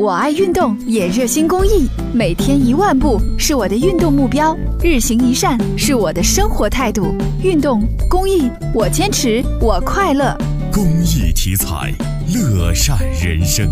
我爱运动，也热心公益，每天一万步是我的运动目标，日行一善是我的生活态度。运动公益，我坚持，我快乐。公益题材，乐善人生。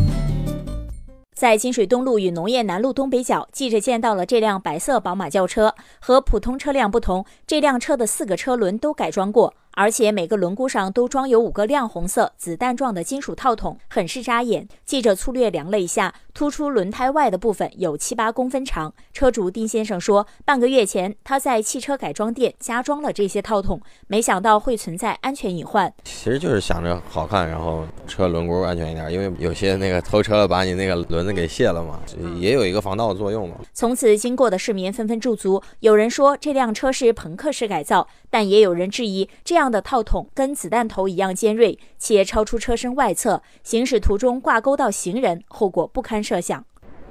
在金水东路与农业南路东北角，记者见到了这辆白色宝马轿车。和普通车辆不同，这辆车的四个车轮都改装过。而且每个轮毂上都装有五个亮红色子弹状的金属套筒，很是扎眼。记者粗略量了一下，突出轮胎外的部分有七八公分长。车主丁先生说，半个月前他在汽车改装店加装了这些套筒，没想到会存在安全隐患。其实就是想着好看，然后车轮毂安全一点，因为有些那个偷车了把你那个轮子给卸了嘛，也有一个防盗的作用嘛。从此经过的市民纷纷驻足，有人说这辆车是朋克式改造，但也有人质疑这样。的套筒跟子弹头一样尖锐，且超出车身外侧，行驶途中挂钩到行人，后果不堪设想。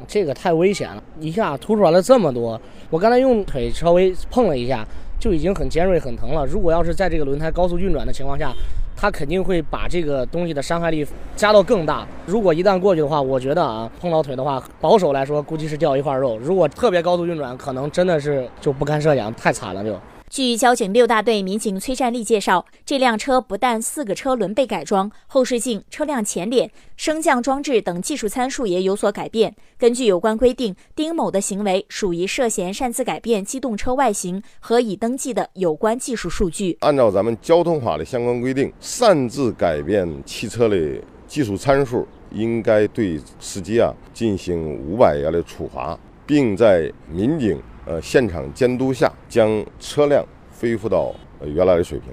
这个太危险了，一下突出来了这么多。我刚才用腿稍微碰了一下，就已经很尖锐、很疼了。如果要是在这个轮胎高速运转的情况下，它肯定会把这个东西的伤害力加到更大。如果一旦过去的话，我觉得啊，碰到腿的话，保守来说估计是掉一块肉。如果特别高速运转，可能真的是就不堪设想，太惨了就。据交警六大队民警崔占利介绍，这辆车不但四个车轮被改装，后视镜、车辆前脸、升降装置等技术参数也有所改变。根据有关规定，丁某的行为属于涉嫌擅自改变机动车外形和已登记的有关技术数据。按照咱们交通法的相关规定，擅自改变汽车的技术参数，应该对司机啊进行五百元的处罚，并在民警。呃，现场监督下将车辆恢复到原来的水平。